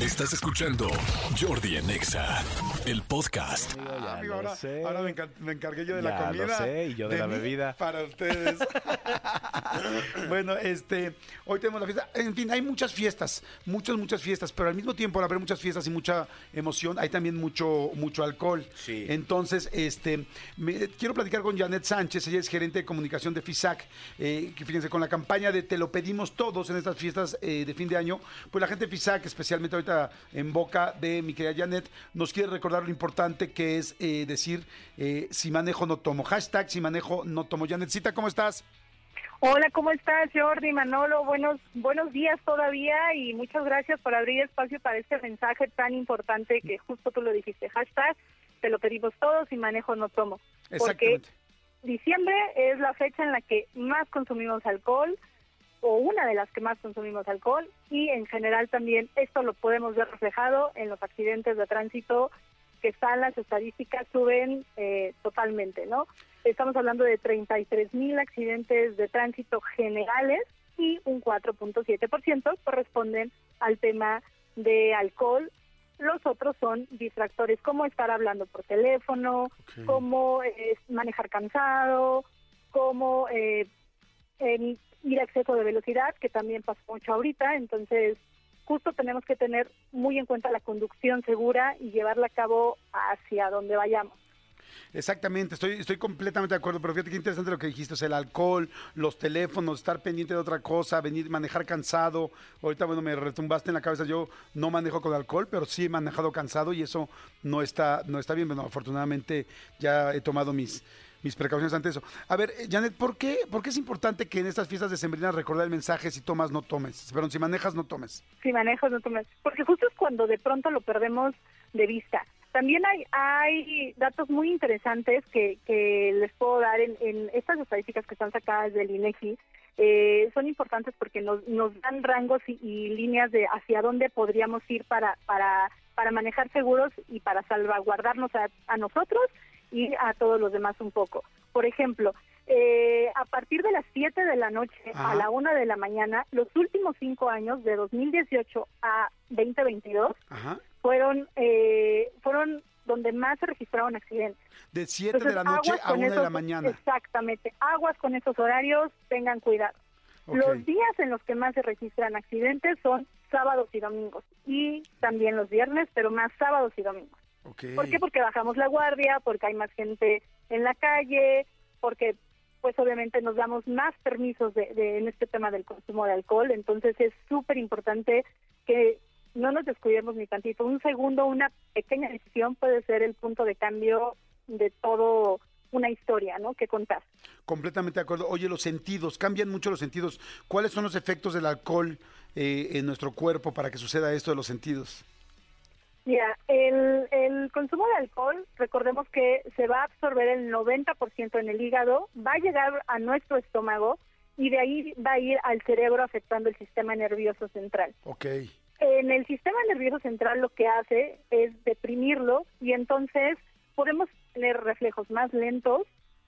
Estás escuchando Jordi en Exa, el podcast. Ah, amigo, lo ahora, sé. ahora me, encar- me encargué yo de la Ya lo comida. sé, y yo de la mí bebida. Para ustedes. bueno, este, hoy tenemos la fiesta. En fin, hay muchas fiestas, muchas, muchas fiestas, pero al mismo tiempo, al haber muchas fiestas y mucha emoción, hay también mucho, mucho alcohol. Sí. Entonces, este, me- quiero platicar con Janet Sánchez, ella es gerente de comunicación de FISAC, eh, que fíjense, con la campaña de Te lo pedimos todos en estas fiestas eh, de fin de año, pues la gente de FISAC, especialmente ahorita en boca de mi querida Janet, nos quiere recordar lo importante que es eh, decir eh, si manejo no tomo. Hashtag si manejo no tomo. Janetcita, ¿cómo estás? Hola, ¿cómo estás, Jordi, Manolo? Buenos, buenos días todavía y muchas gracias por abrir espacio para este mensaje tan importante que justo tú lo dijiste. Hashtag, te lo pedimos todos y manejo no tomo. Porque diciembre es la fecha en la que más consumimos alcohol o una de las que más consumimos alcohol y en general también esto lo podemos ver reflejado en los accidentes de tránsito que están las estadísticas suben eh, totalmente, ¿no? Estamos hablando de 33 mil accidentes de tránsito generales y un 4.7% corresponden al tema de alcohol. Los otros son distractores, como estar hablando por teléfono, Ok. como eh, manejar cansado, como eh, en ir a exceso de velocidad, que también pasa mucho ahorita. Entonces, justo tenemos que tener muy en cuenta la conducción segura y llevarla a cabo hacia donde vayamos. Exactamente, estoy, estoy completamente de acuerdo, pero fíjate qué interesante lo que dijiste, o el alcohol, los teléfonos, estar pendiente de otra cosa, venir, manejar cansado. Ahorita, bueno, me retumbaste en la cabeza, yo no manejo con alcohol, pero sí he manejado cansado y eso no está, no está bien. Bueno, afortunadamente ya he tomado mis, mis precauciones ante eso. A ver, eh, Janet, ¿por qué, ¿por qué es importante que en estas fiestas decembrinas recordar el mensaje si tomas, no tomes? Perdón, si manejas, no tomes. si manejas, no tomas. Porque justo es cuando de pronto lo perdemos de vista. También hay, hay datos muy interesantes que, que les puedo dar en, en estas estadísticas que están sacadas del INEGI. Eh, son importantes porque nos, nos dan rangos y, y líneas de hacia dónde podríamos ir para, para, para manejar seguros y para salvaguardarnos a, a nosotros y a todos los demás un poco. Por ejemplo, eh, a partir de las 7 de la noche Ajá. a la 1 de la mañana, los últimos cinco años, de 2018 a 2022, Ajá. fueron eh, fueron donde más se registraron accidentes. De 7 de la noche a con 1 de la mañana. Exactamente. Aguas con esos horarios, tengan cuidado. Los días en los que más se registran accidentes son sábados y domingos. Y también los viernes, pero más sábados y domingos. Ok. ¿Por qué? Porque bajamos la guardia, porque hay más gente en la calle, porque pues obviamente nos damos más permisos de, de- en este tema del consumo de alcohol. Entonces es súper importante que no nos descuidemos ni tantito. Un segundo, una pequeña decisión puede ser el punto de cambio de todo una historia, ¿no? Que contar. Completamente de acuerdo. Oye, los sentidos, cambian mucho los sentidos. ¿Cuáles son los efectos del alcohol eh, en nuestro cuerpo para que suceda esto de los sentidos? Mira, el, el consumo de alcohol, recordemos que se va a absorber el 90% en el hígado, va a llegar a nuestro estómago y de ahí va a ir al cerebro afectando el sistema nervioso central. Ok. En el sistema nervioso central lo que hace es deprimirlo y entonces podemos tener reflejos más lentos,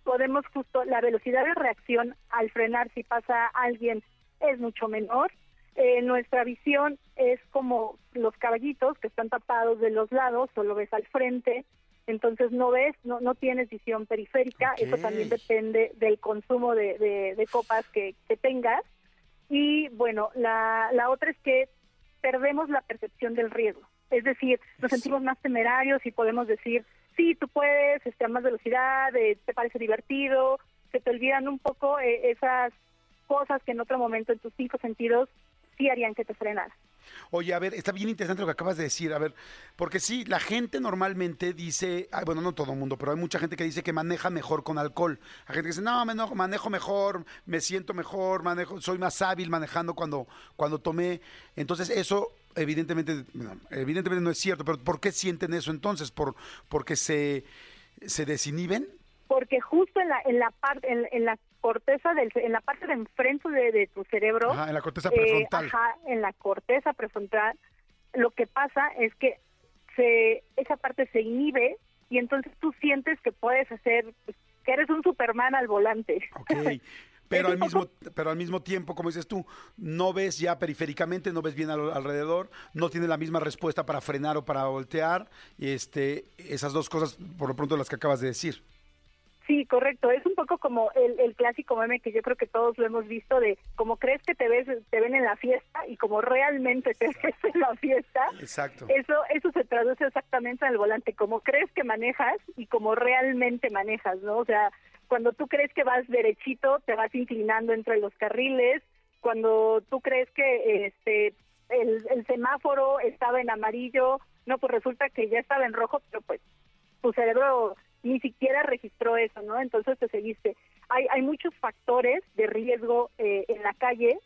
podemos justo la velocidad de reacción al frenar si pasa alguien es mucho menor. Eh, nuestra visión es como los caballitos que están tapados de los lados, solo ves al frente, entonces no ves, no, no tienes visión periférica, eso también depende del consumo de, de- de copas que, que tengas. Y bueno, la, la otra es que perdemos la percepción del riesgo. Es decir, nos Eso. sentimos más temerarios y podemos decir, sí, tú puedes, este, a más velocidad, eh, te parece divertido, se te olvidan un poco eh, esas cosas que en otro momento en tus cinco sentidos sí harían que te frenaras. Oye, a ver, está bien interesante lo que acabas de decir. A ver, porque sí, la gente normalmente dice, ay, bueno, no todo el mundo, pero hay mucha gente que dice que maneja mejor con alcohol. Hay gente que dice, no, mano- manejo mejor, me siento mejor, manejo, soy más hábil manejando cuando, cuando tomé. Entonces, eso evidentemente, no, evidentemente no es cierto, pero ¿por qué sienten eso entonces? ¿Por, ¿Porque se, se desinhiben? Porque justo en la, en la parte, en, en la corteza del, en la parte de enfrente de, de tu cerebro, Ajá, en la corteza Eh, prefrontal. ajá, en la corteza prefrontal, lo que pasa es que se, esa parte se inhibe y entonces tú sientes que puedes hacer, pues, que eres un Superman al volante. Ok. Pero al mismo, pero al mismo tiempo, como dices tú, no ves ya periféricamente, no ves bien al- alrededor, no tiene la misma respuesta para frenar o para voltear. Y este, esas dos cosas, por lo pronto, las que acabas de decir. Sí, correcto. Es un poco como el, el clásico meme que yo creo que todos lo hemos visto de como crees que te ves, te ven en la fiesta y como realmente te ves en la fiesta. Exacto. Eso, eso se traduce exactamente en el volante, como crees que manejas y como realmente manejas, ¿no? O sea, cuando tú crees que vas derechito, te vas inclinando entre los carriles, cuando tú crees que este el, el semáforo estaba en amarillo, no, pues resulta que ya estaba en rojo, pero pues tu cerebro ni siquiera registró eso, ¿no? Entonces te seguiste. Hay, hay muchos factores de riesgo eh, en la calle,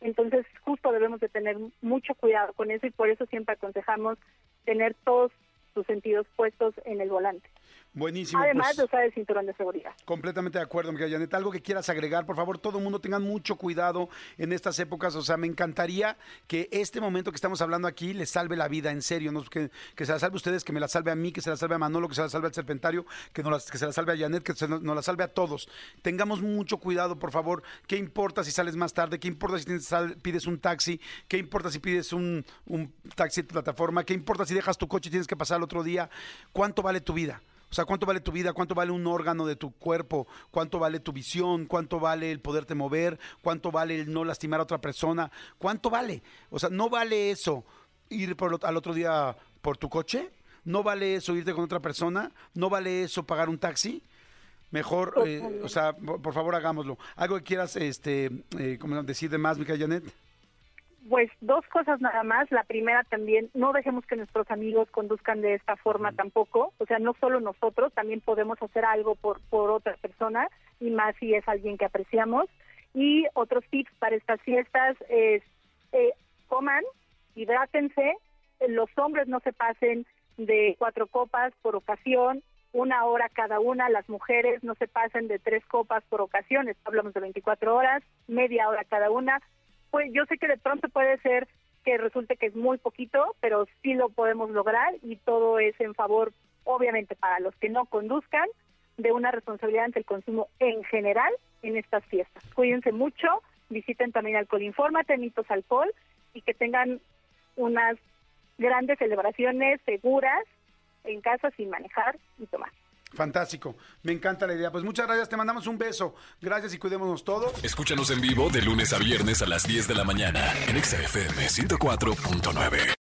entonces justo debemos de tener mucho cuidado con eso y por eso siempre aconsejamos tener todos tus sentidos puestos en el volante. Buenísimo. Además pues. de usar el cinturón de seguridad. Completamente de acuerdo, Miguel Janet. Algo que quieras agregar, por favor, todo el mundo tengan mucho cuidado en estas épocas. O sea, me encantaría que este momento que estamos hablando aquí les salve la vida, en serio. ¿no? Que, que se la salve a ustedes, que me la salve a mí, que se la salve a Manolo, que se la salve al Serpentario, que, nos la- que se la salve a Janet, que se nos, nos la salve a todos. Tengamos mucho cuidado, por favor. ¿Qué importa si sales más tarde? ¿Qué importa si tienes- sal- pides un taxi? ¿Qué importa si pides un, un taxi de plataforma? ¿Qué importa si dejas tu coche y tienes que pasar al otro día? ¿Cuánto vale tu vida? O sea, ¿cuánto vale tu vida? ¿Cuánto vale un órgano de tu cuerpo? ¿Cuánto vale tu visión? ¿Cuánto vale el poderte mover? ¿Cuánto vale el no lastimar a otra persona? ¿Cuánto vale? O sea, ¿no vale eso ir por, al otro día por tu coche? ¿No vale eso irte con otra persona? ¿No vale eso pagar un taxi? Mejor, eh, o sea, por por favor hagámoslo. ¿Algo que quieras este, eh, como decir de más, Mica Janet? Pues dos cosas nada más. La primera también, no dejemos que nuestros amigos conduzcan de esta forma tampoco. O sea, no solo nosotros, también podemos hacer algo por, por otra persona y más si es alguien que apreciamos. Y otros tips para estas fiestas es eh, coman, hidrátense, los hombres no se pasen de cuatro copas por ocasión, una hora cada una, las mujeres no se pasen de tres copas por ocasión, hablamos de 24 horas, media hora cada una, pues yo sé que de pronto puede ser que resulte que es muy poquito, pero sí lo podemos lograr y todo es en favor, obviamente, para los que no conduzcan, de una responsabilidad ante el consumo en general en estas fiestas. Cuídense mucho, visiten también Alcohol Infórmate, Mitos Alcohol, y que tengan unas grandes celebraciones seguras en casa sin manejar y tomar. Fantástico. Me encanta la idea. Pues muchas gracias. Te mandamos un beso. Gracias y cuidémonos todos. Escúchanos en vivo de lunes a viernes a las 10 de la mañana en Exa FM 104.9.